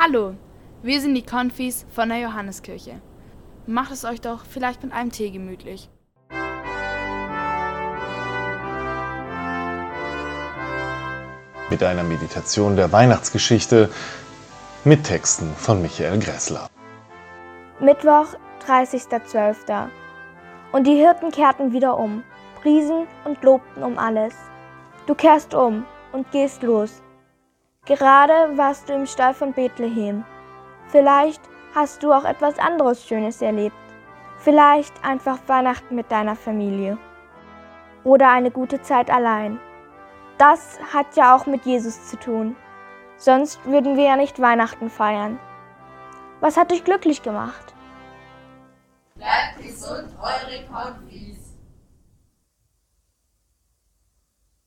Hallo, wir sind die Konfis von der Johanneskirche. Macht es euch doch vielleicht mit einem Tee gemütlich. Mit einer Meditation der Weihnachtsgeschichte mit Texten von Michael Gressler. Mittwoch, 30.12. Und die Hirten kehrten wieder um, priesen und lobten um alles. Du kehrst um und gehst los. Gerade warst du im Stall von Bethlehem. Vielleicht hast du auch etwas anderes Schönes erlebt. Vielleicht einfach Weihnachten mit deiner Familie. Oder eine gute Zeit allein. Das hat ja auch mit Jesus zu tun. Sonst würden wir ja nicht Weihnachten feiern. Was hat dich glücklich gemacht? Bleibt gesund, eure Konfi.